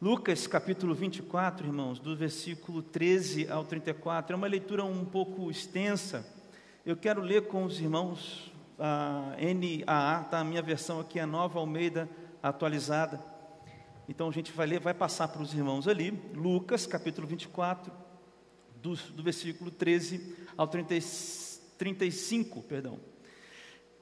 Lucas capítulo 24, irmãos, do versículo 13 ao 34, é uma leitura um pouco extensa. Eu quero ler com os irmãos a NAA, tá? A minha versão aqui é a Nova Almeida atualizada. Então a gente vai ler, vai passar para os irmãos ali, Lucas capítulo 24, do, do versículo 13 ao 30, 35, perdão.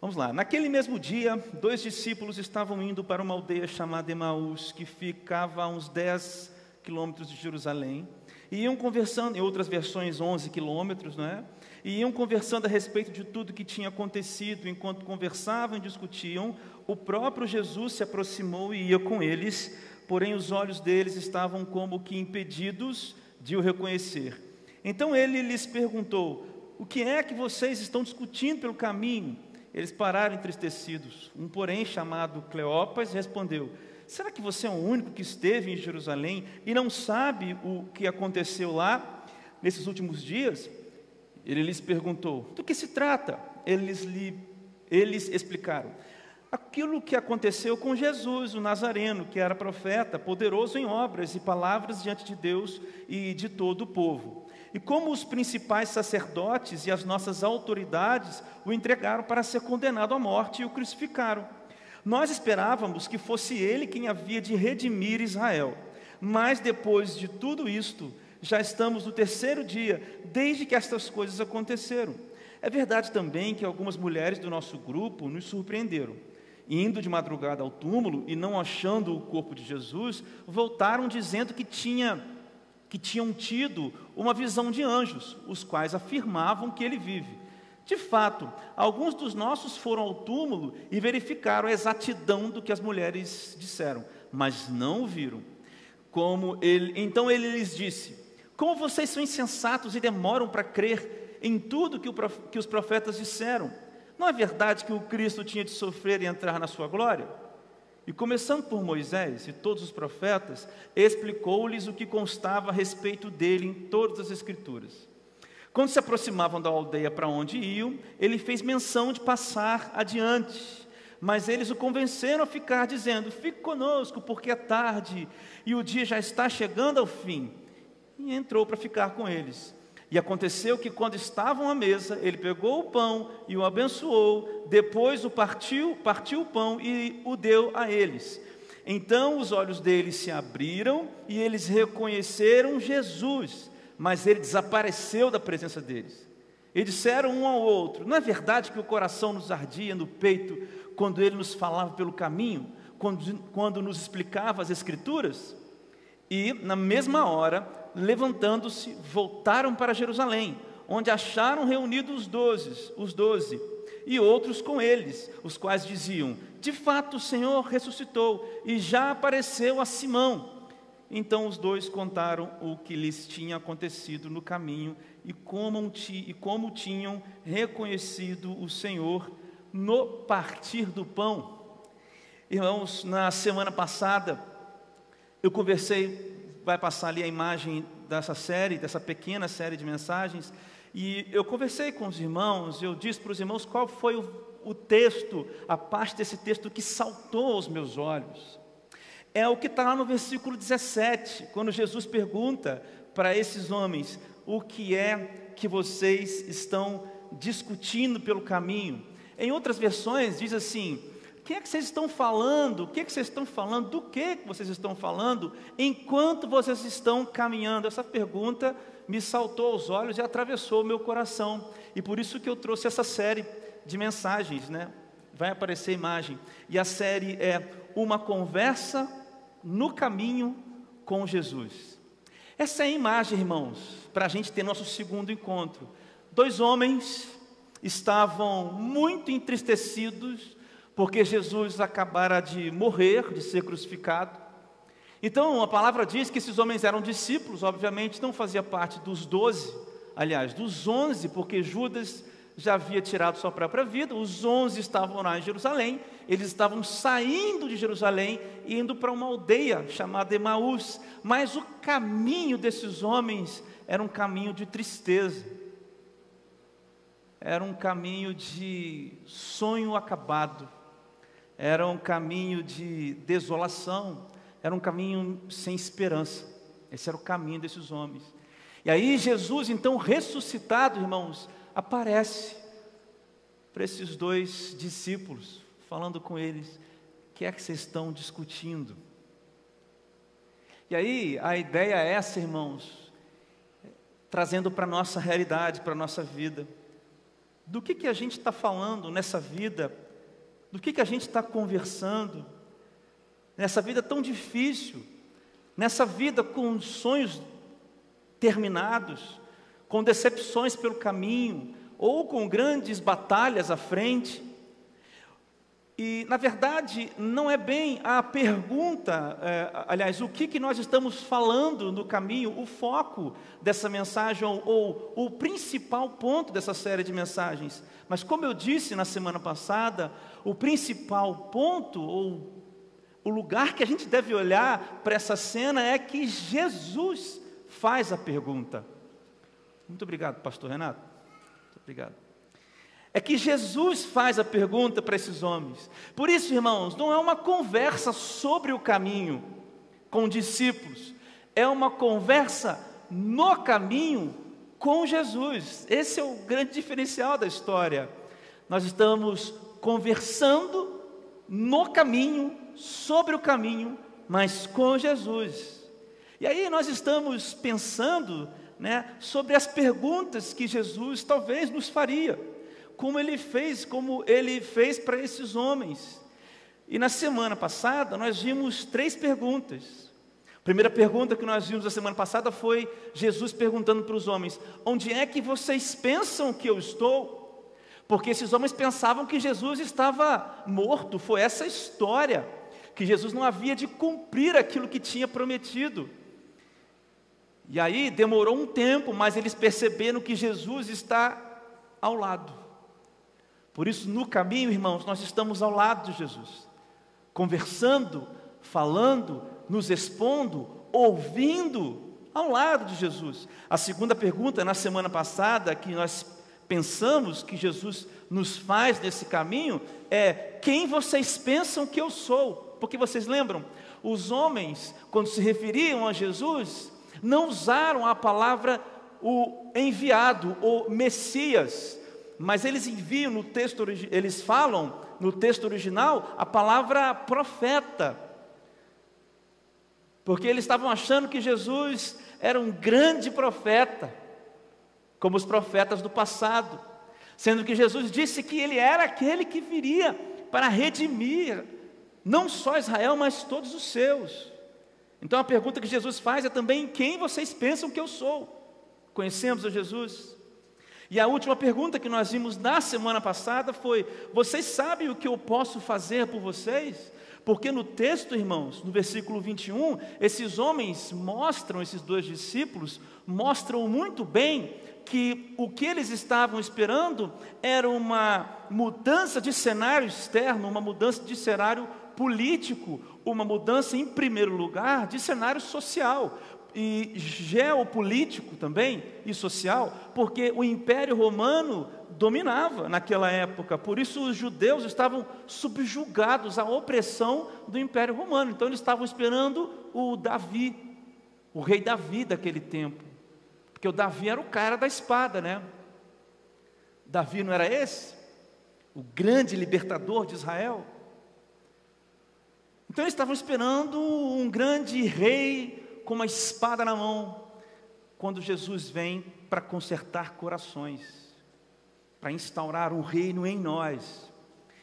Vamos lá. Naquele mesmo dia, dois discípulos estavam indo para uma aldeia chamada Emaús, que ficava a uns 10 quilômetros de Jerusalém, e iam conversando, em outras versões 11 quilômetros, não é? E iam conversando a respeito de tudo que tinha acontecido. Enquanto conversavam e discutiam, o próprio Jesus se aproximou e ia com eles, porém os olhos deles estavam como que impedidos de o reconhecer. Então ele lhes perguntou: O que é que vocês estão discutindo pelo caminho? Eles pararam entristecidos. Um, porém, chamado Cleopas, respondeu: Será que você é o único que esteve em Jerusalém e não sabe o que aconteceu lá nesses últimos dias? Ele lhes perguntou: Do que se trata? Eles, lhe, eles explicaram: Aquilo que aconteceu com Jesus, o Nazareno, que era profeta, poderoso em obras e palavras diante de Deus e de todo o povo e como os principais sacerdotes e as nossas autoridades o entregaram para ser condenado à morte e o crucificaram. Nós esperávamos que fosse ele quem havia de redimir Israel. Mas depois de tudo isto, já estamos no terceiro dia, desde que estas coisas aconteceram. É verdade também que algumas mulheres do nosso grupo nos surpreenderam. Indo de madrugada ao túmulo e não achando o corpo de Jesus, voltaram dizendo que tinha que tinham tido uma visão de anjos, os quais afirmavam que ele vive. De fato, alguns dos nossos foram ao túmulo e verificaram a exatidão do que as mulheres disseram, mas não o viram. Como ele, então ele lhes disse: Como vocês são insensatos e demoram para crer em tudo que, o, que os profetas disseram? Não é verdade que o Cristo tinha de sofrer e entrar na sua glória? E começando por Moisés e todos os profetas, explicou-lhes o que constava a respeito dele em todas as Escrituras. Quando se aproximavam da aldeia para onde iam, ele fez menção de passar adiante. Mas eles o convenceram a ficar, dizendo: Fique conosco, porque é tarde e o dia já está chegando ao fim. E entrou para ficar com eles. E aconteceu que, quando estavam à mesa, ele pegou o pão e o abençoou, depois o partiu, partiu o pão e o deu a eles. Então os olhos deles se abriram e eles reconheceram Jesus, mas ele desapareceu da presença deles. E disseram um ao outro: Não é verdade que o coração nos ardia no peito quando ele nos falava pelo caminho, quando, quando nos explicava as Escrituras? E, na mesma hora, levantando-se, voltaram para Jerusalém, onde acharam reunidos os doze, os doze, e outros com eles, os quais diziam: De fato, o Senhor ressuscitou e já apareceu a Simão. Então os dois contaram o que lhes tinha acontecido no caminho e como, e como tinham reconhecido o Senhor no partir do pão. Irmãos, na semana passada, eu conversei vai passar ali a imagem dessa série, dessa pequena série de mensagens. E eu conversei com os irmãos, eu disse para os irmãos qual foi o, o texto, a parte desse texto que saltou aos meus olhos. É o que está lá no versículo 17, quando Jesus pergunta para esses homens: o que é que vocês estão discutindo pelo caminho? Em outras versões diz assim: que é que vocês estão falando? O que é que vocês estão falando? Do que é que vocês estão falando enquanto vocês estão caminhando? Essa pergunta me saltou aos olhos e atravessou o meu coração. E por isso que eu trouxe essa série de mensagens, né? Vai aparecer a imagem. E a série é Uma Conversa no Caminho com Jesus. Essa é a imagem, irmãos, para a gente ter nosso segundo encontro. Dois homens estavam muito entristecidos porque Jesus acabara de morrer, de ser crucificado. Então, a palavra diz que esses homens eram discípulos, obviamente não fazia parte dos doze, aliás, dos onze, porque Judas já havia tirado sua própria vida, os onze estavam lá em Jerusalém, eles estavam saindo de Jerusalém e indo para uma aldeia chamada Emaús, mas o caminho desses homens era um caminho de tristeza, era um caminho de sonho acabado, era um caminho de desolação, era um caminho sem esperança. Esse era o caminho desses homens. E aí Jesus, então ressuscitado, irmãos, aparece para esses dois discípulos, falando com eles: o que é que vocês estão discutindo? E aí a ideia é essa, irmãos, trazendo para a nossa realidade, para a nossa vida. Do que, que a gente está falando nessa vida? Do que, que a gente está conversando? Nessa vida tão difícil, nessa vida com sonhos terminados, com decepções pelo caminho, ou com grandes batalhas à frente. E, na verdade, não é bem a pergunta, é, aliás, o que, que nós estamos falando no caminho, o foco dessa mensagem, ou, ou o principal ponto dessa série de mensagens. Mas, como eu disse na semana passada, o principal ponto, ou o lugar que a gente deve olhar para essa cena é que Jesus faz a pergunta. Muito obrigado, Pastor Renato. Muito obrigado é que Jesus faz a pergunta para esses homens. Por isso, irmãos, não é uma conversa sobre o caminho com discípulos, é uma conversa no caminho com Jesus. Esse é o grande diferencial da história. Nós estamos conversando no caminho, sobre o caminho, mas com Jesus. E aí nós estamos pensando né, sobre as perguntas que Jesus talvez nos faria como ele fez, como ele fez para esses homens. E na semana passada nós vimos três perguntas. A primeira pergunta que nós vimos na semana passada foi Jesus perguntando para os homens: Onde é que vocês pensam que eu estou? Porque esses homens pensavam que Jesus estava morto, foi essa história, que Jesus não havia de cumprir aquilo que tinha prometido. E aí demorou um tempo, mas eles perceberam que Jesus está ao lado. Por isso, no caminho, irmãos, nós estamos ao lado de Jesus, conversando, falando, nos expondo, ouvindo ao lado de Jesus. A segunda pergunta, na semana passada, que nós pensamos que Jesus nos faz nesse caminho, é: quem vocês pensam que eu sou? Porque vocês lembram, os homens, quando se referiam a Jesus, não usaram a palavra o enviado, o Messias, mas eles enviam no texto, eles falam no texto original a palavra profeta, porque eles estavam achando que Jesus era um grande profeta, como os profetas do passado, sendo que Jesus disse que ele era aquele que viria para redimir não só Israel, mas todos os seus. Então a pergunta que Jesus faz é também: quem vocês pensam que eu sou? Conhecemos o Jesus? E a última pergunta que nós vimos na semana passada foi: vocês sabem o que eu posso fazer por vocês? Porque no texto, irmãos, no versículo 21, esses homens mostram, esses dois discípulos, mostram muito bem que o que eles estavam esperando era uma mudança de cenário externo, uma mudança de cenário político, uma mudança, em primeiro lugar, de cenário social e geopolítico também e social, porque o Império Romano dominava naquela época, por isso os judeus estavam subjugados à opressão do Império Romano. Então eles estavam esperando o Davi, o rei Davi daquele tempo, porque o Davi era o cara da espada, né? Davi não era esse? O grande libertador de Israel? Então eles estavam esperando um grande rei com uma espada na mão, quando Jesus vem para consertar corações, para instaurar um reino em nós.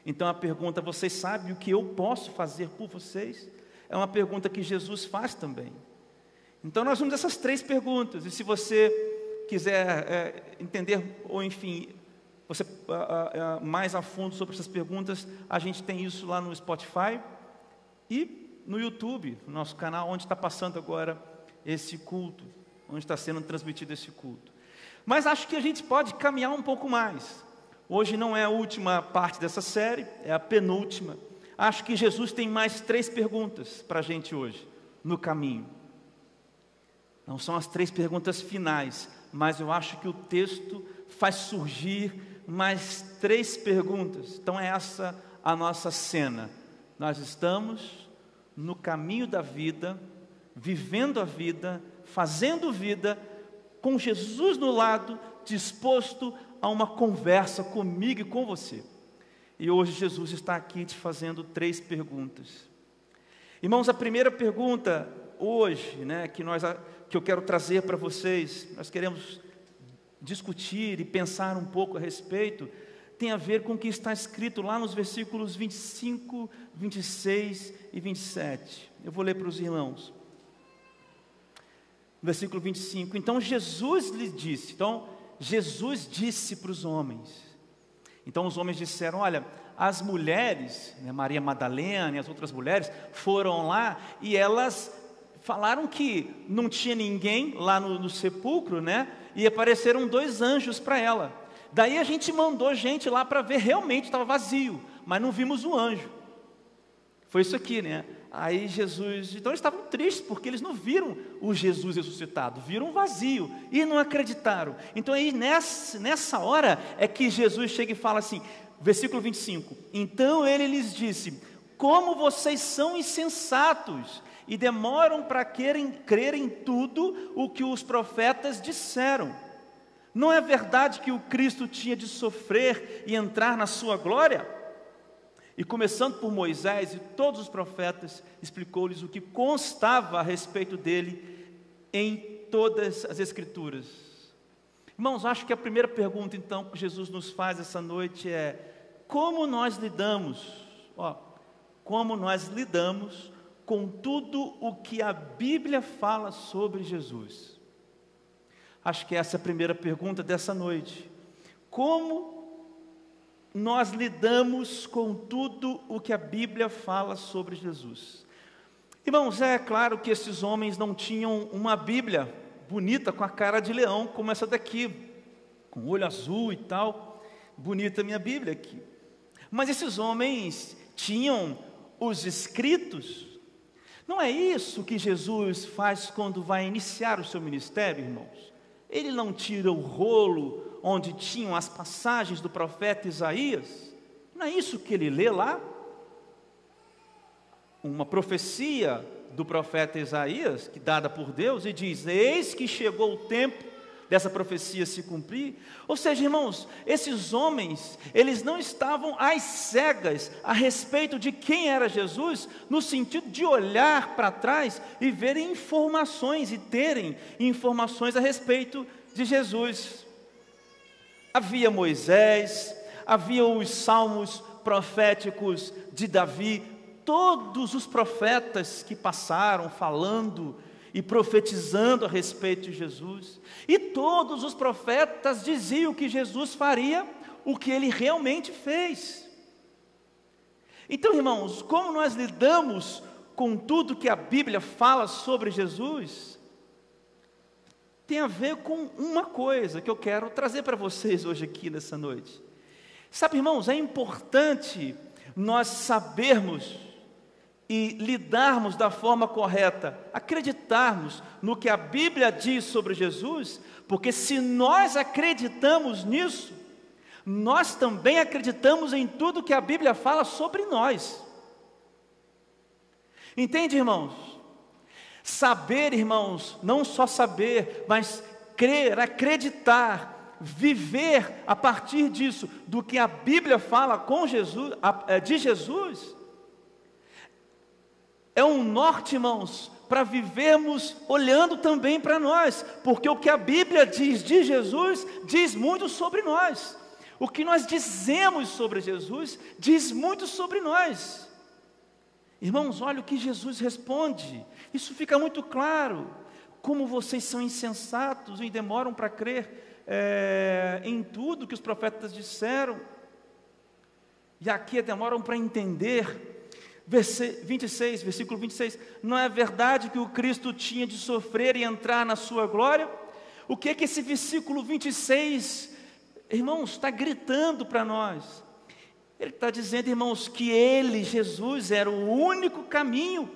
Então a pergunta, vocês sabem o que eu posso fazer por vocês? É uma pergunta que Jesus faz também. Então nós vamos essas três perguntas, e se você quiser é, entender, ou enfim, você mais a fundo sobre essas perguntas, a gente tem isso lá no Spotify e no YouTube, no nosso canal, onde está passando agora esse culto, onde está sendo transmitido esse culto. Mas acho que a gente pode caminhar um pouco mais. Hoje não é a última parte dessa série, é a penúltima. Acho que Jesus tem mais três perguntas para a gente hoje, no caminho. Não são as três perguntas finais, mas eu acho que o texto faz surgir mais três perguntas. Então é essa a nossa cena. Nós estamos no caminho da vida, vivendo a vida, fazendo vida, com Jesus no lado, disposto a uma conversa comigo e com você. E hoje Jesus está aqui te fazendo três perguntas. Irmãos, a primeira pergunta hoje, né, que nós que eu quero trazer para vocês, nós queremos discutir e pensar um pouco a respeito, tem a ver com o que está escrito lá nos versículos 25, 26 e 27. Eu vou ler para os irmãos. Versículo 25. Então Jesus lhe disse, então Jesus disse para os homens, então os homens disseram: Olha, as mulheres, né, Maria Madalena e as outras mulheres, foram lá e elas falaram que não tinha ninguém lá no, no sepulcro, né? E apareceram dois anjos para ela. Daí a gente mandou gente lá para ver, realmente estava vazio, mas não vimos o anjo. Foi isso aqui, né? Aí Jesus, então eles estavam tristes porque eles não viram o Jesus ressuscitado, viram um vazio e não acreditaram. Então aí nessa, nessa hora é que Jesus chega e fala assim, versículo 25: Então ele lhes disse: Como vocês são insensatos e demoram para querem crer em tudo o que os profetas disseram. Não é verdade que o Cristo tinha de sofrer e entrar na sua glória? E começando por Moisés e todos os profetas, explicou-lhes o que constava a respeito dele em todas as Escrituras. Irmãos, acho que a primeira pergunta então que Jesus nos faz essa noite é: como nós lidamos, ó, como nós lidamos com tudo o que a Bíblia fala sobre Jesus? Acho que essa é a primeira pergunta dessa noite. Como nós lidamos com tudo o que a Bíblia fala sobre Jesus. Irmãos, é claro que esses homens não tinham uma Bíblia bonita com a cara de leão, como essa daqui, com olho azul e tal. Bonita minha Bíblia aqui. Mas esses homens tinham os escritos. Não é isso que Jesus faz quando vai iniciar o seu ministério, irmãos. Ele não tira o rolo onde tinham as passagens do profeta Isaías, não é isso que ele lê lá? Uma profecia do profeta Isaías, que dada por Deus, e diz: Eis que chegou o tempo dessa profecia se cumprir. Ou seja, irmãos, esses homens, eles não estavam às cegas a respeito de quem era Jesus, no sentido de olhar para trás e verem informações e terem informações a respeito de Jesus. Havia Moisés, havia os salmos proféticos de Davi, todos os profetas que passaram falando e profetizando a respeito de Jesus, e todos os profetas diziam que Jesus faria o que ele realmente fez. Então, irmãos, como nós lidamos com tudo que a Bíblia fala sobre Jesus? tem a ver com uma coisa que eu quero trazer para vocês hoje aqui nessa noite. Sabe, irmãos, é importante nós sabermos e lidarmos da forma correta, acreditarmos no que a Bíblia diz sobre Jesus, porque se nós acreditamos nisso, nós também acreditamos em tudo que a Bíblia fala sobre nós. Entende, irmãos? Saber, irmãos, não só saber, mas crer, acreditar, viver a partir disso, do que a Bíblia fala com Jesus, é, de Jesus, é um norte, irmãos, para vivermos olhando também para nós, porque o que a Bíblia diz de Jesus diz muito sobre nós. O que nós dizemos sobre Jesus diz muito sobre nós. Irmãos, olha o que Jesus responde. Isso fica muito claro. Como vocês são insensatos e demoram para crer é, em tudo que os profetas disseram. E aqui demoram para entender. Verse, 26, versículo 26. Não é verdade que o Cristo tinha de sofrer e entrar na sua glória? O que é que esse versículo 26, irmãos, está gritando para nós? Ele está dizendo, irmãos, que Ele, Jesus, era o único caminho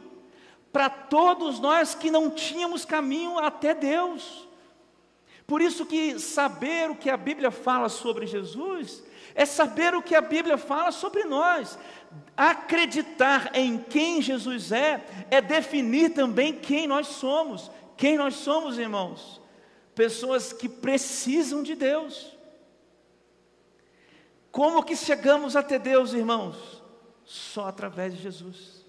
para todos nós que não tínhamos caminho até Deus. Por isso que saber o que a Bíblia fala sobre Jesus é saber o que a Bíblia fala sobre nós. Acreditar em quem Jesus é, é definir também quem nós somos. Quem nós somos, irmãos? Pessoas que precisam de Deus. Como que chegamos até Deus, irmãos? Só através de Jesus.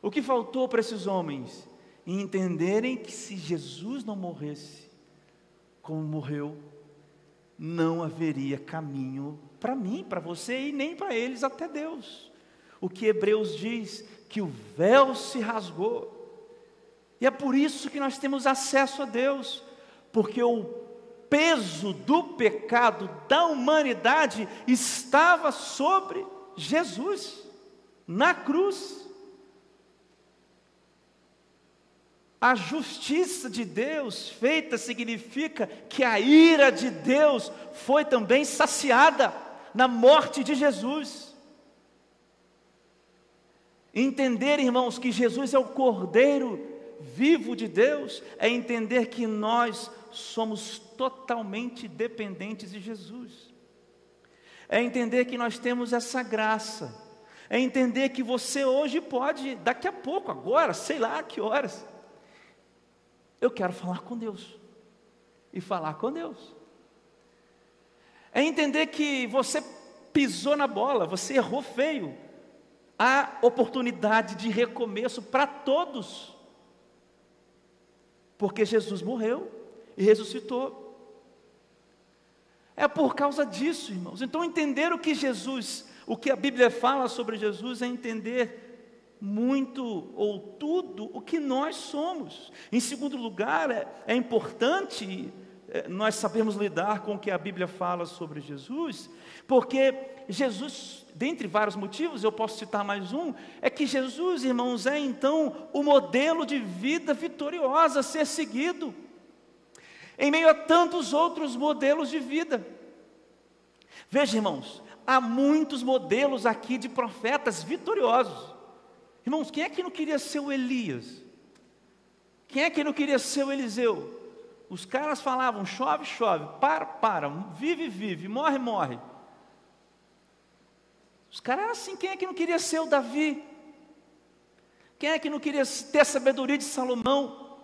O que faltou para esses homens? Entenderem que se Jesus não morresse como morreu, não haveria caminho para mim, para você e nem para eles até Deus. O que Hebreus diz, que o véu se rasgou. E é por isso que nós temos acesso a Deus, porque o peso do pecado da humanidade estava sobre Jesus, na cruz. A justiça de Deus feita significa que a ira de Deus foi também saciada na morte de Jesus. Entender, irmãos, que Jesus é o Cordeiro vivo de Deus, é entender que nós somos totalmente dependentes de Jesus. É entender que nós temos essa graça. É entender que você hoje pode, daqui a pouco, agora, sei lá que horas, eu quero falar com Deus. E falar com Deus. É entender que você pisou na bola, você errou feio. Há oportunidade de recomeço para todos. Porque Jesus morreu e ressuscitou. É por causa disso, irmãos. Então, entender o que Jesus, o que a Bíblia fala sobre Jesus, é entender muito ou tudo o que nós somos. Em segundo lugar, é, é importante nós sabermos lidar com o que a Bíblia fala sobre Jesus, porque Jesus, dentre vários motivos, eu posso citar mais um, é que Jesus, irmãos, é então o modelo de vida vitoriosa a ser seguido, em meio a tantos outros modelos de vida. Veja, irmãos, há muitos modelos aqui de profetas vitoriosos. Irmãos, quem é que não queria ser o Elias? Quem é que não queria ser o Eliseu? Os caras falavam: chove, chove, para, para, vive, vive, morre, morre. Os caras eram assim: quem é que não queria ser o Davi? Quem é que não queria ter a sabedoria de Salomão?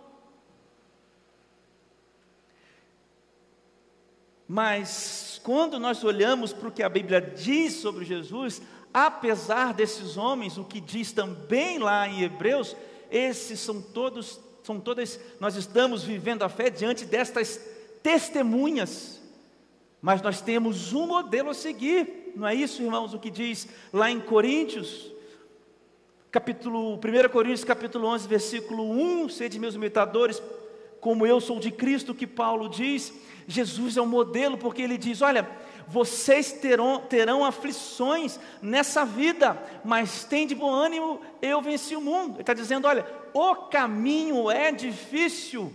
Mas quando nós olhamos para o que a Bíblia diz sobre Jesus, apesar desses homens, o que diz também lá em Hebreus, esses são todos, são todas, nós estamos vivendo a fé diante destas testemunhas, mas nós temos um modelo a seguir, não é isso, irmãos, o que diz lá em Coríntios, capítulo, 1 Coríntios capítulo 11, versículo 1, sede meus imitadores, como eu sou de Cristo, que Paulo diz, Jesus é o um modelo, porque ele diz, olha, vocês terão, terão aflições nessa vida, mas tem de bom ânimo, eu venci o mundo. Ele está dizendo: olha, o caminho é difícil,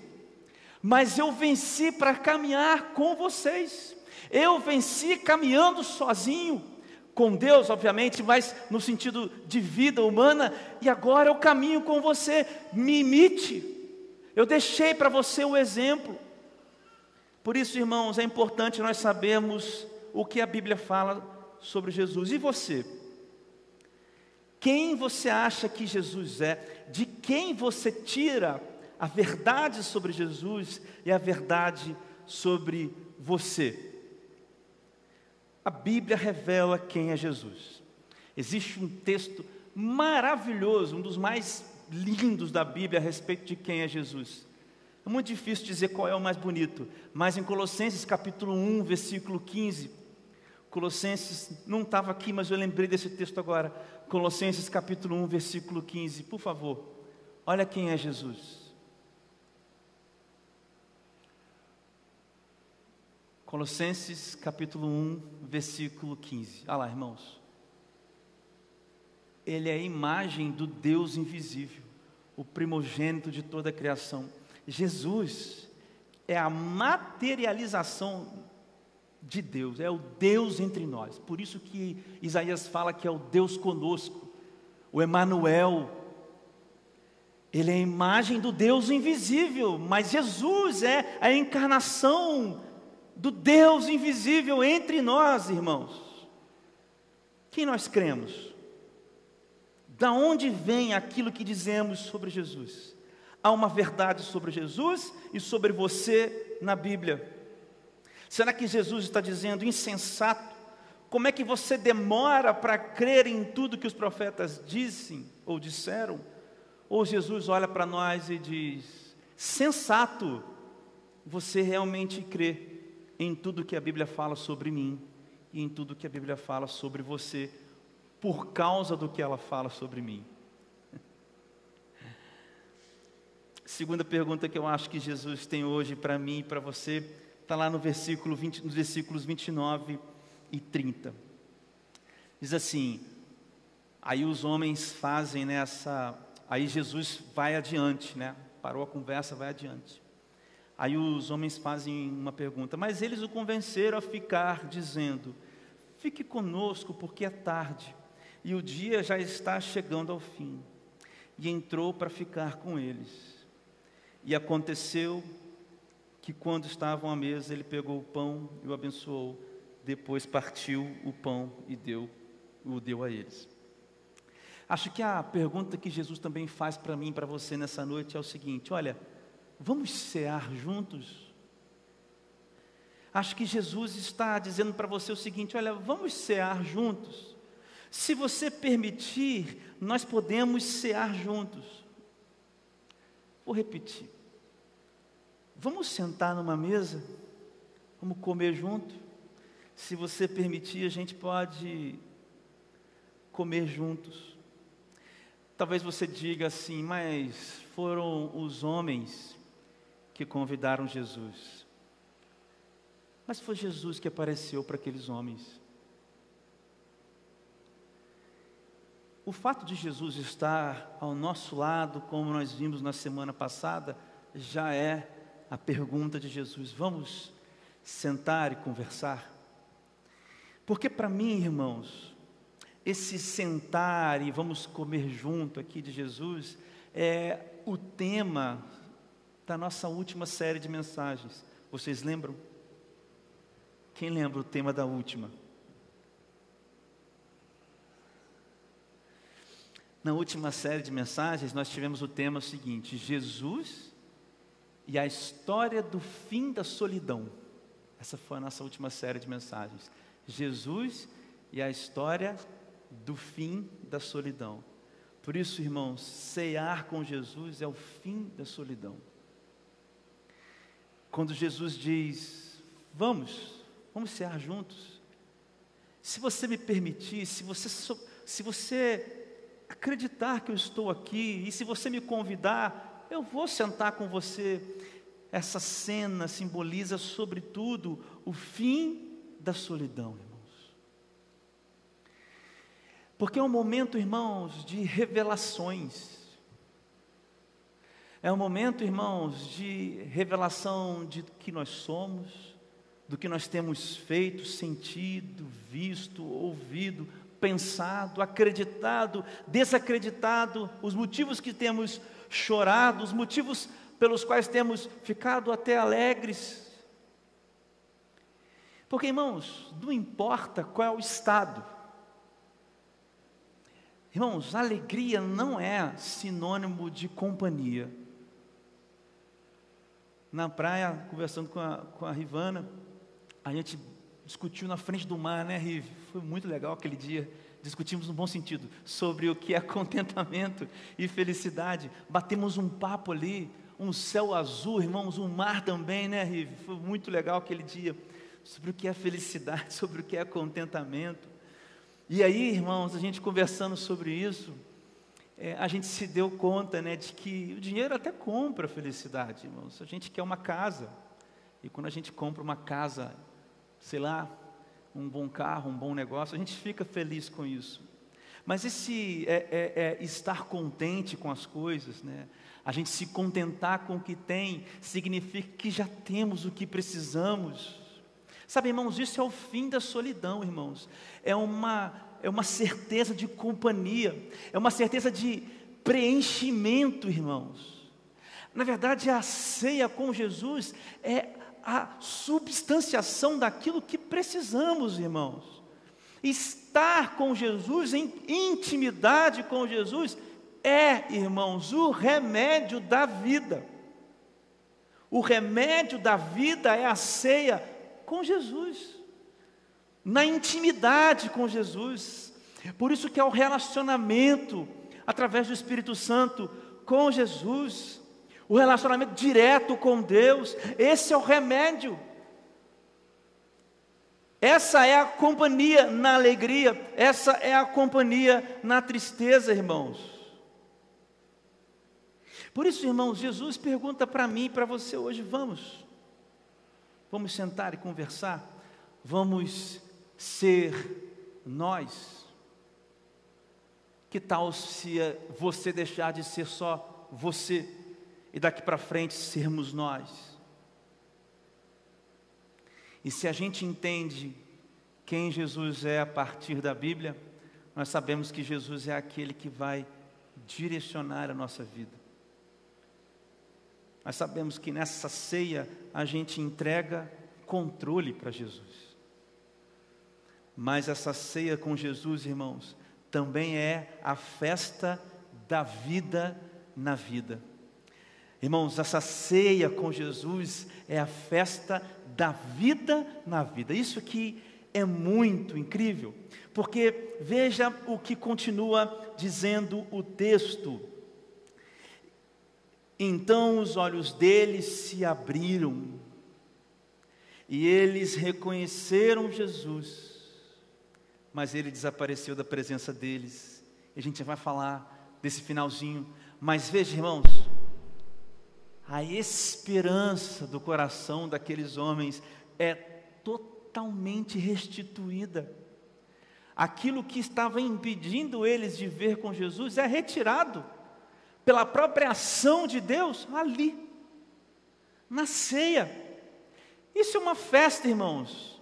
mas eu venci para caminhar com vocês. Eu venci caminhando sozinho, com Deus, obviamente, mas no sentido de vida humana, e agora eu caminho com você, me imite. Eu deixei para você o exemplo. Por isso, irmãos, é importante nós sabermos o que a Bíblia fala sobre Jesus. E você? Quem você acha que Jesus é? De quem você tira a verdade sobre Jesus e a verdade sobre você? A Bíblia revela quem é Jesus. Existe um texto maravilhoso, um dos mais lindos da Bíblia a respeito de quem é Jesus. É muito difícil dizer qual é o mais bonito, mas em Colossenses capítulo 1, versículo 15, Colossenses, não estava aqui, mas eu lembrei desse texto agora. Colossenses capítulo 1, versículo 15. Por favor, olha quem é Jesus. Colossenses capítulo 1, versículo 15. Olha lá, irmãos. Ele é a imagem do Deus invisível, o primogênito de toda a criação. Jesus é a materialização de Deus, é o Deus entre nós. Por isso que Isaías fala que é o Deus conosco, o Emanuel. Ele é a imagem do Deus invisível, mas Jesus é a encarnação do Deus invisível entre nós, irmãos. Quem nós cremos? Da onde vem aquilo que dizemos sobre Jesus? Há uma verdade sobre Jesus e sobre você na Bíblia. Será que Jesus está dizendo insensato? Como é que você demora para crer em tudo que os profetas dizem ou disseram? Ou Jesus olha para nós e diz: sensato, você realmente crê em tudo que a Bíblia fala sobre mim e em tudo que a Bíblia fala sobre você, por causa do que ela fala sobre mim. Segunda pergunta que eu acho que Jesus tem hoje para mim e para você, está lá no versículo 20, nos versículos 29 e 30. Diz assim: aí os homens fazem nessa, aí Jesus vai adiante, né? Parou a conversa, vai adiante. Aí os homens fazem uma pergunta, mas eles o convenceram a ficar, dizendo: Fique conosco, porque é tarde e o dia já está chegando ao fim. E entrou para ficar com eles. E aconteceu que, quando estavam à mesa, ele pegou o pão e o abençoou. Depois partiu o pão e deu, o deu a eles. Acho que a pergunta que Jesus também faz para mim para você nessa noite é o seguinte: olha Vamos cear juntos? Acho que Jesus está dizendo para você o seguinte: olha, vamos cear juntos. Se você permitir, nós podemos cear juntos. Vou repetir. Vamos sentar numa mesa, vamos comer junto. Se você permitir, a gente pode comer juntos. Talvez você diga assim, mas foram os homens que convidaram Jesus. Mas foi Jesus que apareceu para aqueles homens. O fato de Jesus estar ao nosso lado, como nós vimos na semana passada, já é a pergunta de Jesus: vamos sentar e conversar? Porque para mim, irmãos, esse sentar e vamos comer junto aqui de Jesus é o tema da nossa última série de mensagens. Vocês lembram? Quem lembra o tema da última? Na última série de mensagens, nós tivemos o tema seguinte: Jesus e a história do fim da solidão. Essa foi a nossa última série de mensagens. Jesus e a história do fim da solidão. Por isso, irmãos, cear com Jesus é o fim da solidão. Quando Jesus diz: Vamos, vamos cear juntos. Se você me permitir, se você, se você acreditar que eu estou aqui, e se você me convidar, eu vou sentar com você. Essa cena simboliza, sobretudo, o fim da solidão, irmãos. Porque é um momento, irmãos, de revelações. É um momento, irmãos, de revelação de que nós somos, do que nós temos feito, sentido, visto, ouvido, pensado, acreditado, desacreditado, os motivos que temos chorado, os motivos pelos quais temos ficado até alegres. Porque, irmãos, não importa qual é o estado, irmãos, alegria não é sinônimo de companhia na praia, conversando com a, com a Rivana, a gente discutiu na frente do mar, né, Riv? Foi muito legal aquele dia. Discutimos no bom sentido sobre o que é contentamento e felicidade. Batemos um papo ali, um céu azul, irmãos, um mar também, né, Riv? Foi muito legal aquele dia sobre o que é felicidade, sobre o que é contentamento. E aí, irmãos, a gente conversando sobre isso, é, a gente se deu conta né, de que o dinheiro até compra felicidade, irmãos. A gente quer uma casa. E quando a gente compra uma casa, sei lá, um bom carro, um bom negócio, a gente fica feliz com isso. Mas esse é, é, é estar contente com as coisas, né? a gente se contentar com o que tem, significa que já temos o que precisamos. Sabe, irmãos, isso é o fim da solidão, irmãos. É uma é uma certeza de companhia, é uma certeza de preenchimento, irmãos. Na verdade, a ceia com Jesus é a substanciação daquilo que precisamos, irmãos. Estar com Jesus, em intimidade com Jesus, é, irmãos, o remédio da vida. O remédio da vida é a ceia com Jesus, na intimidade com Jesus. Por isso que é o relacionamento através do Espírito Santo com Jesus, o relacionamento direto com Deus, esse é o remédio. Essa é a companhia na alegria, essa é a companhia na tristeza, irmãos. Por isso, irmãos, Jesus pergunta para mim para você hoje: vamos, vamos sentar e conversar, vamos ser nós. Que tal se você deixar de ser só você e daqui para frente sermos nós? E se a gente entende quem Jesus é a partir da Bíblia, nós sabemos que Jesus é aquele que vai direcionar a nossa vida. Nós sabemos que nessa ceia a gente entrega controle para Jesus. Mas essa ceia com Jesus, irmãos, também é a festa da vida na vida. Irmãos, essa ceia com Jesus é a festa da vida na vida. Isso aqui é muito incrível, porque veja o que continua dizendo o texto. Então os olhos deles se abriram e eles reconheceram Jesus, mas ele desapareceu da presença deles. E a gente vai falar desse finalzinho, mas veja, irmãos, a esperança do coração daqueles homens é totalmente restituída. Aquilo que estava impedindo eles de ver com Jesus é retirado pela própria ação de Deus ali, na ceia. Isso é uma festa, irmãos.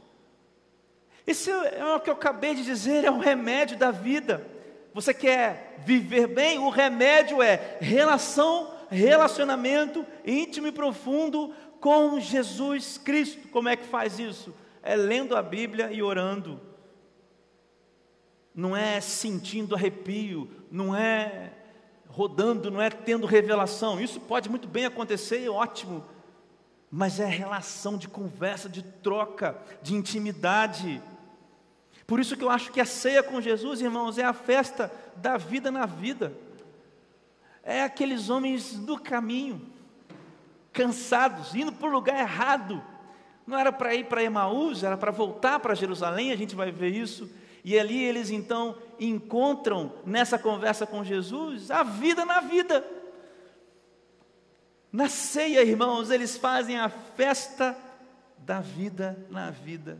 Isso é o que eu acabei de dizer, é o remédio da vida. Você quer viver bem? O remédio é relação, relacionamento íntimo e profundo com Jesus Cristo. Como é que faz isso? É lendo a Bíblia e orando. Não é sentindo arrepio, não é rodando, não é tendo revelação. Isso pode muito bem acontecer, é ótimo. Mas é relação de conversa, de troca, de intimidade. Por isso que eu acho que a ceia com Jesus, irmãos, é a festa da vida na vida. É aqueles homens do caminho, cansados, indo para o lugar errado. Não era para ir para Emaús, era para voltar para Jerusalém, a gente vai ver isso. E ali eles então encontram nessa conversa com Jesus a vida na vida. Na ceia, irmãos, eles fazem a festa da vida na vida.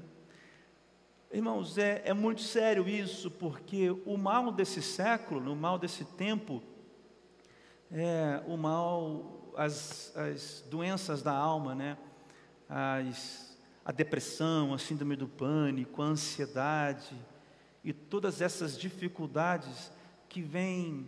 Irmãos, é, é muito sério isso, porque o mal desse século, o mal desse tempo, é o mal, as, as doenças da alma, né? As, a depressão, a síndrome do pânico, a ansiedade, e todas essas dificuldades que vêm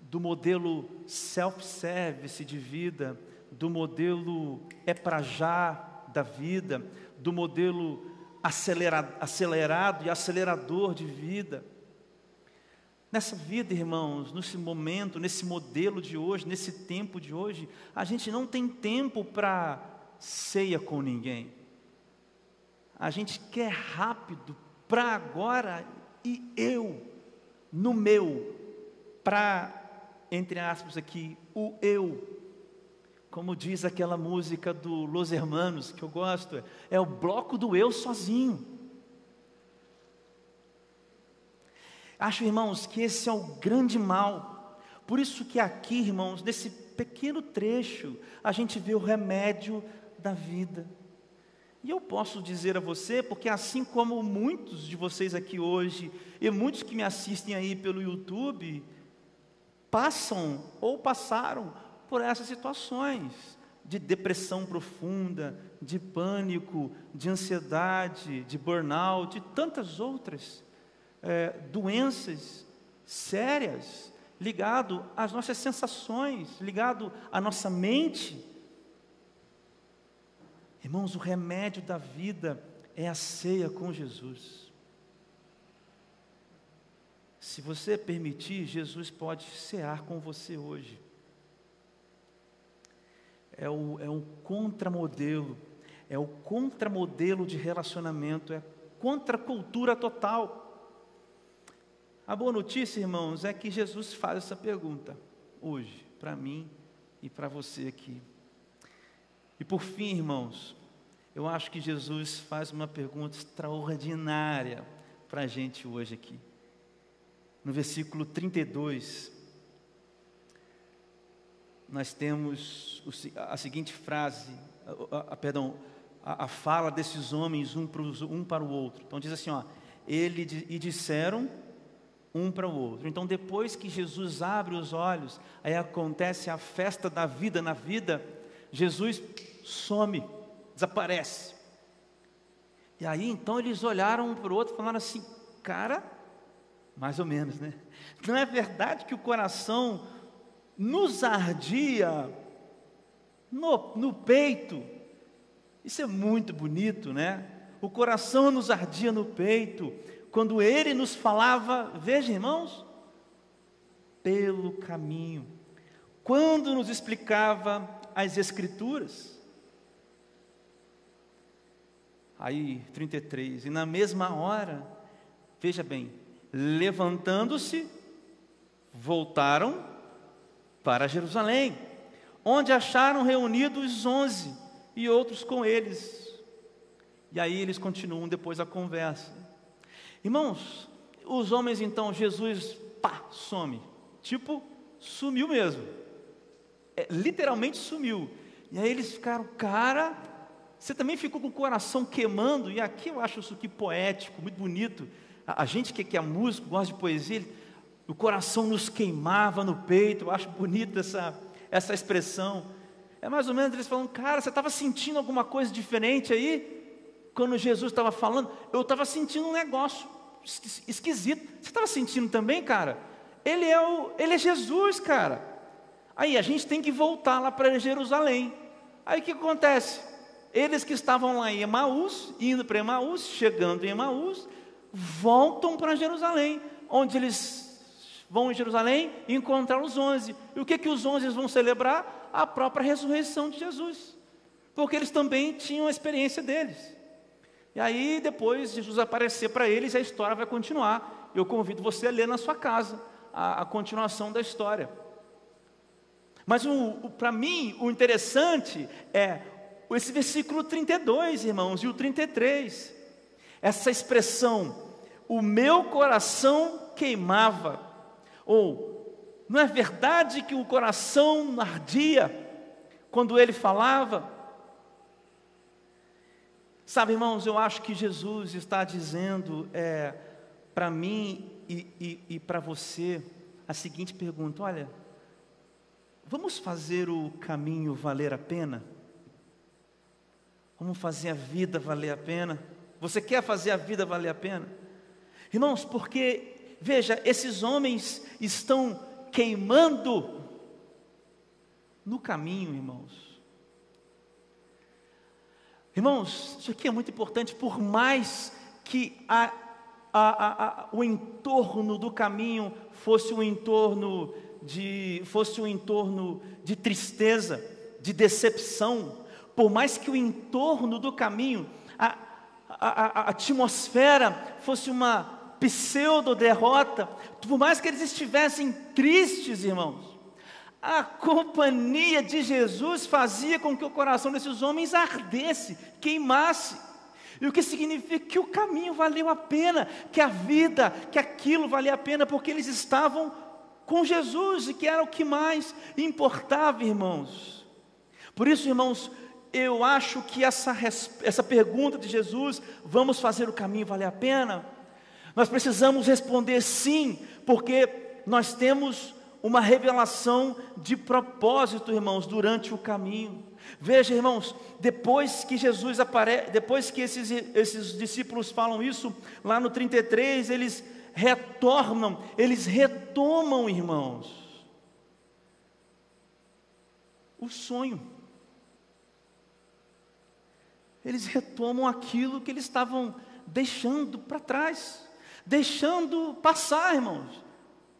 do modelo self-service de vida, do modelo é para já da vida, do modelo acelerado, acelerado e acelerador de vida. Nessa vida, irmãos, nesse momento, nesse modelo de hoje, nesse tempo de hoje, a gente não tem tempo para ceia com ninguém. A gente quer rápido, para agora e eu, no meu, para, entre aspas aqui, o eu. Como diz aquela música do Los Hermanos, que eu gosto, é o bloco do eu sozinho. Acho, irmãos, que esse é o grande mal. Por isso que aqui, irmãos, nesse pequeno trecho, a gente vê o remédio da vida. E eu posso dizer a você, porque assim como muitos de vocês aqui hoje, e muitos que me assistem aí pelo YouTube, passam ou passaram por essas situações de depressão profunda, de pânico, de ansiedade, de burnout, de tantas outras é, doenças sérias ligado às nossas sensações, ligado à nossa mente. Irmãos, o remédio da vida é a ceia com Jesus. Se você permitir, Jesus pode cear com você hoje. É o, é um contramodelo, é o contramodelo de relacionamento, é contra a cultura total. A boa notícia, irmãos, é que Jesus faz essa pergunta hoje, para mim e para você aqui. E por fim, irmãos, eu acho que Jesus faz uma pergunta extraordinária para a gente hoje aqui. No versículo 32, nós temos a seguinte frase, a, a, perdão, a, a, fala desses homens um para, um para o outro. Então diz assim, ó, ele e disseram um para o outro. Então depois que Jesus abre os olhos, aí acontece a festa da vida na vida, Jesus some, desaparece. E aí então eles olharam um para o outro e falaram assim, cara, mais ou menos, né? Não é verdade que o coração nos ardia no, no peito? Isso é muito bonito, né? O coração nos ardia no peito, quando ele nos falava, veja irmãos, pelo caminho, quando nos explicava as Escrituras. Aí, 33, e na mesma hora, veja bem, levantando-se, voltaram para Jerusalém, onde acharam reunidos os onze e outros com eles. E aí eles continuam depois a conversa. Irmãos, os homens então, Jesus, pá, some. Tipo, sumiu mesmo. É, literalmente sumiu. E aí eles ficaram, cara, você também ficou com o coração queimando, e aqui eu acho isso aqui poético, muito bonito. A, a gente que, que é músico, gosta de poesia, o coração nos queimava no peito, eu acho bonita essa, essa expressão. É mais ou menos eles falando, cara, você estava sentindo alguma coisa diferente aí? Quando Jesus estava falando, eu estava sentindo um negócio esquisito. Você estava sentindo também, cara? Ele é, o, ele é Jesus, cara. Aí a gente tem que voltar lá para Jerusalém. Aí o que acontece? Eles que estavam lá em Emaús, indo para Emaús, chegando em Emaús, voltam para Jerusalém, onde eles vão em Jerusalém encontrar os onze. E o que que os onze vão celebrar? A própria ressurreição de Jesus. Porque eles também tinham a experiência deles. E aí depois Jesus aparecer para eles e a história vai continuar. Eu convido você a ler na sua casa a, a continuação da história. Mas para mim o interessante é esse versículo 32, irmãos, e o 33. Essa expressão, o meu coração queimava. Ou, não é verdade que o coração ardia quando ele falava? Sabe, irmãos, eu acho que Jesus está dizendo é, para mim e, e, e para você a seguinte pergunta: olha, vamos fazer o caminho valer a pena? Vamos fazer a vida valer a pena? Você quer fazer a vida valer a pena? Irmãos, porque, veja, esses homens estão queimando no caminho, irmãos. Irmãos, isso aqui é muito importante, por mais que a, a, a, o entorno do caminho fosse um entorno de, fosse um entorno de tristeza, de decepção, por mais que o entorno do caminho, a, a, atmosfera fosse uma pseudo-derrota, por mais que eles estivessem tristes, irmãos, a companhia de Jesus fazia com que o coração desses homens ardesse, queimasse. E o que significa que o caminho valeu a pena, que a vida, que aquilo valia a pena, porque eles estavam com Jesus e que era o que mais importava, irmãos. Por isso, irmãos, eu acho que essa, essa pergunta de Jesus, vamos fazer o caminho valer a pena? Nós precisamos responder sim, porque nós temos uma revelação de propósito, irmãos, durante o caminho. Veja, irmãos, depois que Jesus aparece, depois que esses, esses discípulos falam isso, lá no 33, eles retornam, eles retomam, irmãos, o sonho. eles retomam aquilo que eles estavam deixando para trás, deixando passar, irmãos,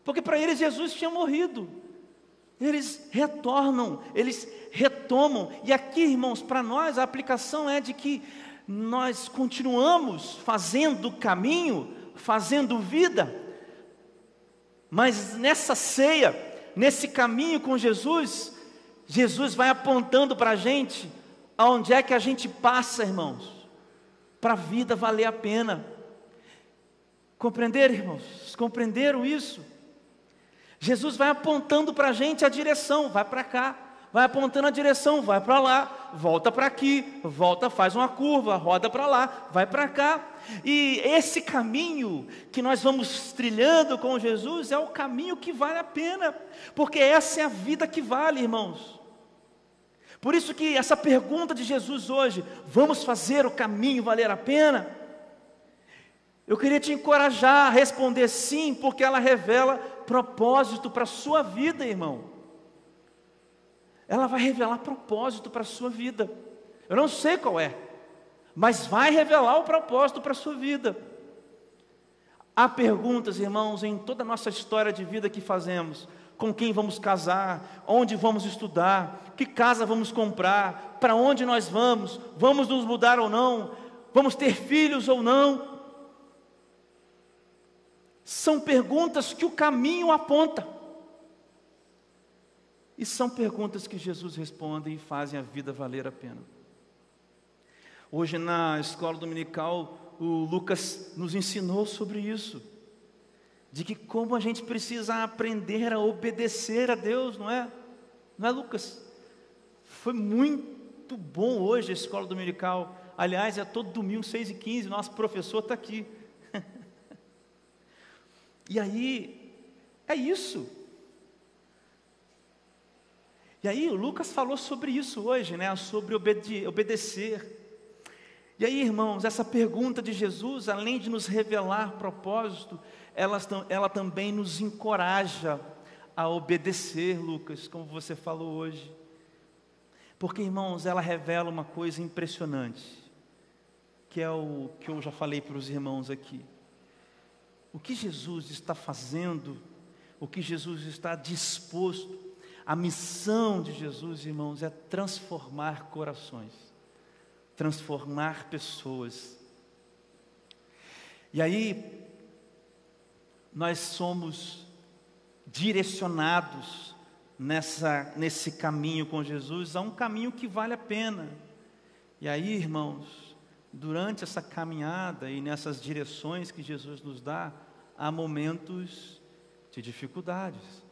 porque para eles Jesus tinha morrido. Eles retornam, eles retomam, e aqui, irmãos, para nós a aplicação é de que nós continuamos fazendo caminho, fazendo vida, mas nessa ceia, nesse caminho com Jesus, Jesus vai apontando para a gente aonde é que a gente passa, irmãos, para a vida valer a pena. Compreenderam, irmãos? Compreenderam isso? Jesus vai apontando para a gente a direção, vai para cá vai apontando a direção, vai para lá, volta para aqui, volta, faz uma curva, roda para lá, vai para cá. E esse caminho que nós vamos trilhando com Jesus é o caminho que vale a pena, porque essa é a vida que vale, irmãos. Por isso que essa pergunta de Jesus hoje, vamos fazer o caminho valer a pena? Eu queria te encorajar a responder sim, porque ela revela propósito para a sua vida, irmão. Ela vai revelar propósito para a sua vida. Eu não sei qual é, mas vai revelar o propósito para a sua vida. Há perguntas, irmãos, em toda a nossa história de vida que fazemos: com quem vamos casar, onde vamos estudar, que casa vamos comprar, para onde nós vamos, vamos nos mudar ou não, vamos ter filhos ou não. São perguntas que o caminho aponta. E são perguntas que Jesus responde e fazem a vida valer a pena. Hoje na escola dominical, o Lucas nos ensinou sobre isso, de que como a gente precisa aprender a obedecer a Deus, não é? Não é, Lucas? Foi muito bom hoje a escola dominical. Aliás, é todo domingo, 6 e 15, nosso professor está aqui. E aí, é isso. E aí o Lucas falou sobre isso hoje, né? Sobre obede obedecer. E aí, irmãos, essa pergunta de Jesus, além de nos revelar propósito, ela, ela também nos encoraja a obedecer, Lucas, como você falou hoje. Porque, irmãos, ela revela uma coisa impressionante, que é o que eu já falei para os irmãos aqui. O que Jesus está fazendo, o que Jesus está disposto a missão de Jesus, irmãos, é transformar corações, transformar pessoas. E aí, nós somos direcionados nessa, nesse caminho com Jesus, a um caminho que vale a pena. E aí, irmãos, durante essa caminhada e nessas direções que Jesus nos dá, há momentos de dificuldades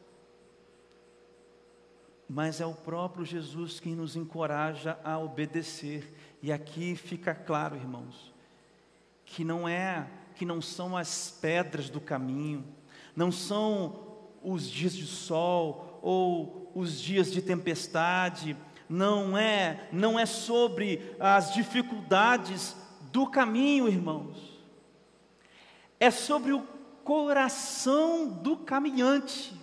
mas é o próprio Jesus quem nos encoraja a obedecer. E aqui fica claro, irmãos, que não é, que não são as pedras do caminho, não são os dias de sol ou os dias de tempestade, não é, não é sobre as dificuldades do caminho, irmãos. É sobre o coração do caminhante.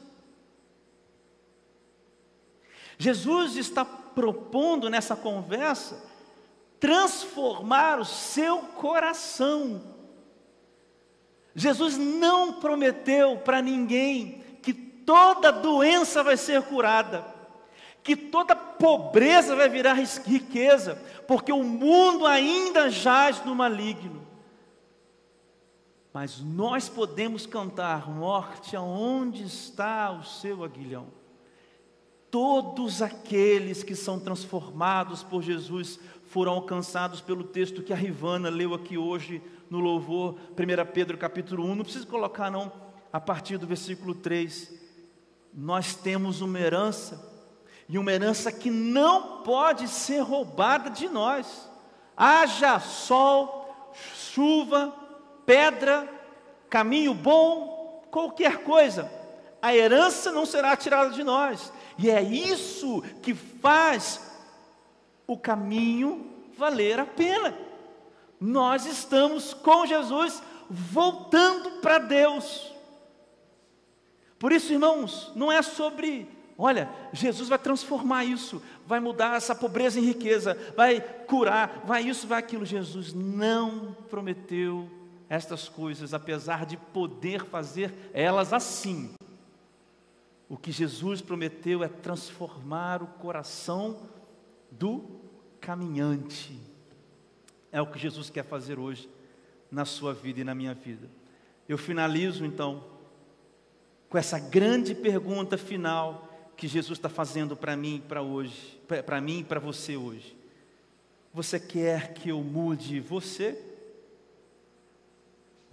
Jesus está propondo nessa conversa transformar o seu coração. Jesus não prometeu para ninguém que toda doença vai ser curada, que toda pobreza vai virar riqueza, porque o mundo ainda jaz no maligno. Mas nós podemos cantar: morte, aonde está o seu aguilhão? todos aqueles que são transformados por Jesus foram alcançados pelo texto que a Rivana leu aqui hoje no louvor, 1 Pedro capítulo 1, não precisa colocar não, a partir do versículo 3. Nós temos uma herança, e uma herança que não pode ser roubada de nós. Haja sol, chuva, pedra, caminho bom, qualquer coisa, a herança não será tirada de nós. E é isso que faz o caminho valer a pena. Nós estamos com Jesus voltando para Deus. Por isso, irmãos, não é sobre Olha, Jesus vai transformar isso, vai mudar essa pobreza em riqueza, vai curar, vai isso, vai aquilo. Jesus não prometeu estas coisas, apesar de poder fazer elas assim. O que Jesus prometeu é transformar o coração do caminhante. É o que Jesus quer fazer hoje na sua vida e na minha vida. Eu finalizo então com essa grande pergunta final que Jesus está fazendo para mim, para hoje, para mim e para você hoje. Você quer que eu mude você?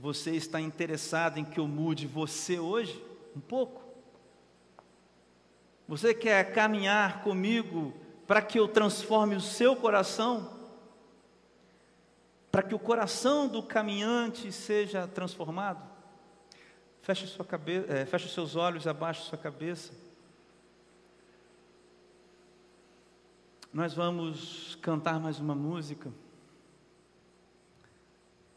Você está interessado em que eu mude você hoje? Um pouco? Você quer caminhar comigo para que eu transforme o seu coração? Para que o coração do caminhante seja transformado? Feche, sua é, feche seus olhos, abaixe sua cabeça. Nós vamos cantar mais uma música.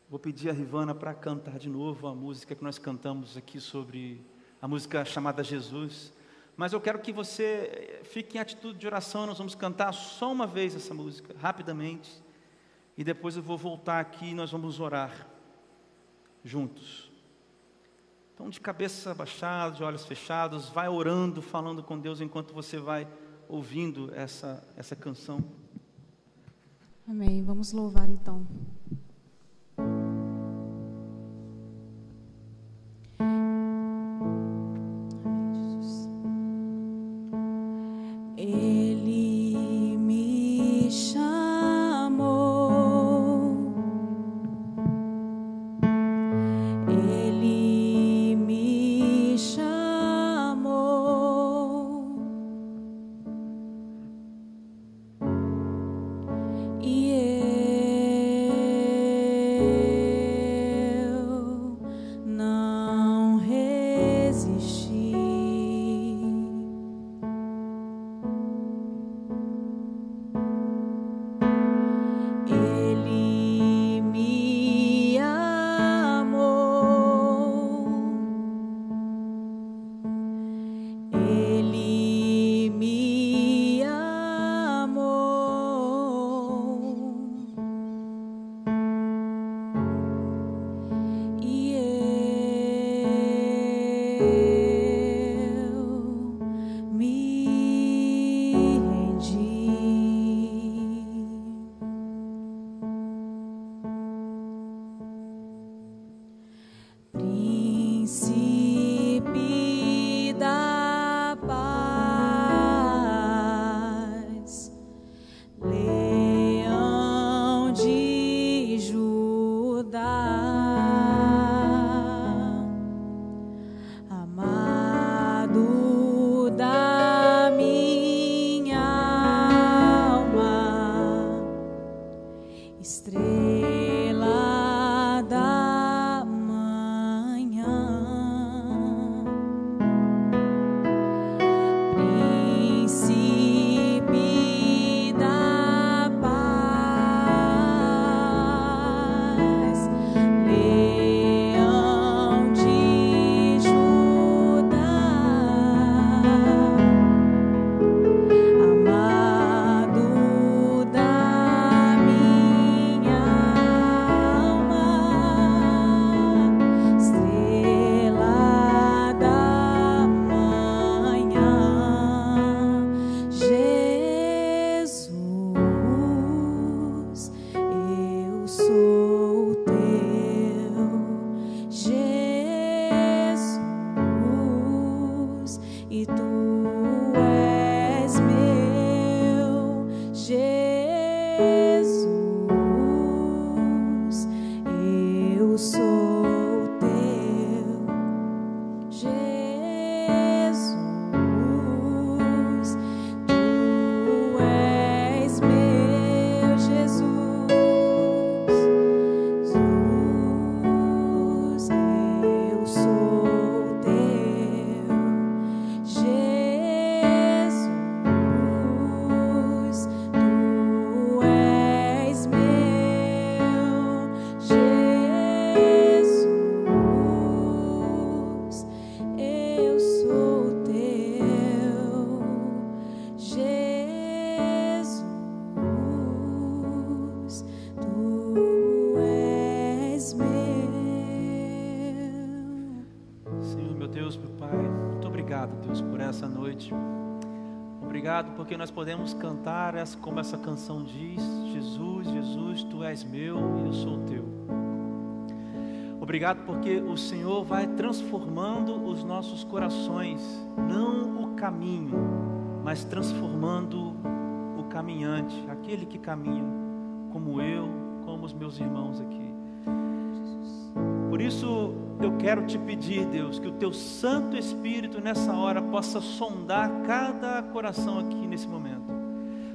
Vou pedir a Rivana para cantar de novo a música que nós cantamos aqui sobre a música chamada Jesus. Mas eu quero que você fique em atitude de oração. Nós vamos cantar só uma vez essa música, rapidamente. E depois eu vou voltar aqui e nós vamos orar juntos. Então, de cabeça baixada, de olhos fechados, vai orando, falando com Deus enquanto você vai ouvindo essa, essa canção. Amém. Vamos louvar então. Deus, meu Pai, muito obrigado, Deus, por essa noite. Obrigado porque nós podemos cantar essa, como essa canção diz: Jesus, Jesus, tu és meu e eu sou teu. Obrigado porque o Senhor vai transformando os nossos corações, não o caminho, mas transformando o caminhante, aquele que caminha, como eu, como os meus irmãos aqui. Por isso, eu quero te pedir, Deus, que o teu Santo Espírito nessa hora possa sondar cada coração aqui nesse momento.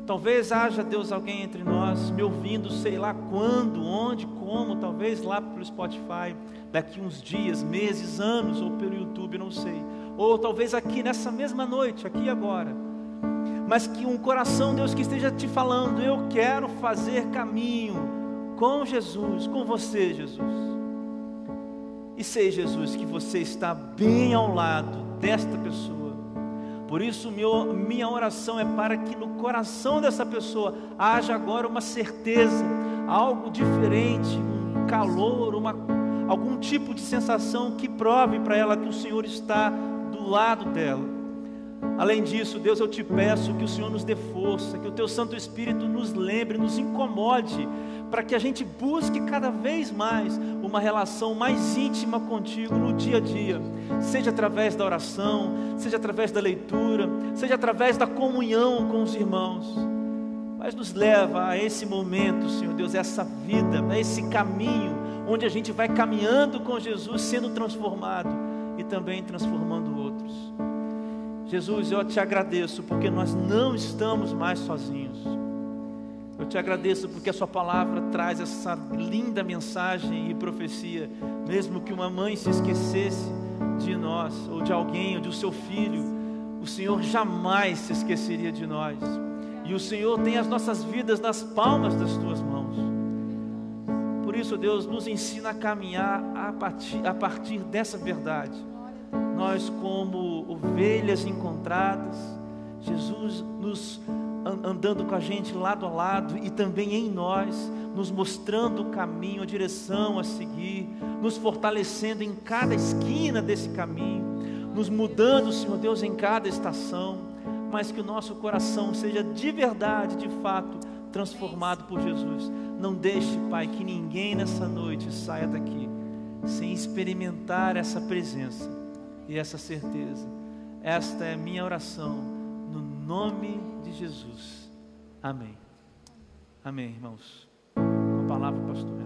Talvez haja, Deus, alguém entre nós me ouvindo, sei lá quando, onde, como, talvez lá pelo Spotify, daqui uns dias, meses, anos, ou pelo YouTube, não sei. Ou talvez aqui nessa mesma noite, aqui agora. Mas que um coração, Deus, que esteja te falando, eu quero fazer caminho com Jesus, com você, Jesus. E sei, Jesus, que você está bem ao lado desta pessoa. Por isso, meu, minha oração é para que no coração dessa pessoa haja agora uma certeza, algo diferente, um calor, uma, algum tipo de sensação que prove para ela que o Senhor está do lado dela. Além disso, Deus, eu te peço que o Senhor nos dê força, que o Teu Santo Espírito nos lembre, nos incomode para que a gente busque cada vez mais uma relação mais íntima contigo no dia a dia, seja através da oração, seja através da leitura, seja através da comunhão com os irmãos. Mas nos leva a esse momento, Senhor Deus, essa vida, a esse caminho onde a gente vai caminhando com Jesus, sendo transformado e também transformando outros. Jesus, eu te agradeço porque nós não estamos mais sozinhos. Te agradeço porque a Sua palavra traz essa linda mensagem e profecia. Mesmo que uma mãe se esquecesse de nós, ou de alguém, ou do seu filho, o Senhor jamais se esqueceria de nós. E o Senhor tem as nossas vidas nas palmas das Tuas mãos. Por isso, Deus, nos ensina a caminhar a partir, a partir dessa verdade. Nós, como ovelhas encontradas, Jesus nos andando com a gente lado a lado e também em nós, nos mostrando o caminho, a direção a seguir, nos fortalecendo em cada esquina desse caminho, nos mudando, Senhor Deus, em cada estação, mas que o nosso coração seja de verdade, de fato, transformado por Jesus. Não deixe, Pai, que ninguém nessa noite saia daqui sem experimentar essa presença e essa certeza. Esta é a minha oração nome de Jesus. Amém. Amém, irmãos. Com a palavra, pastor.